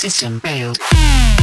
System failed.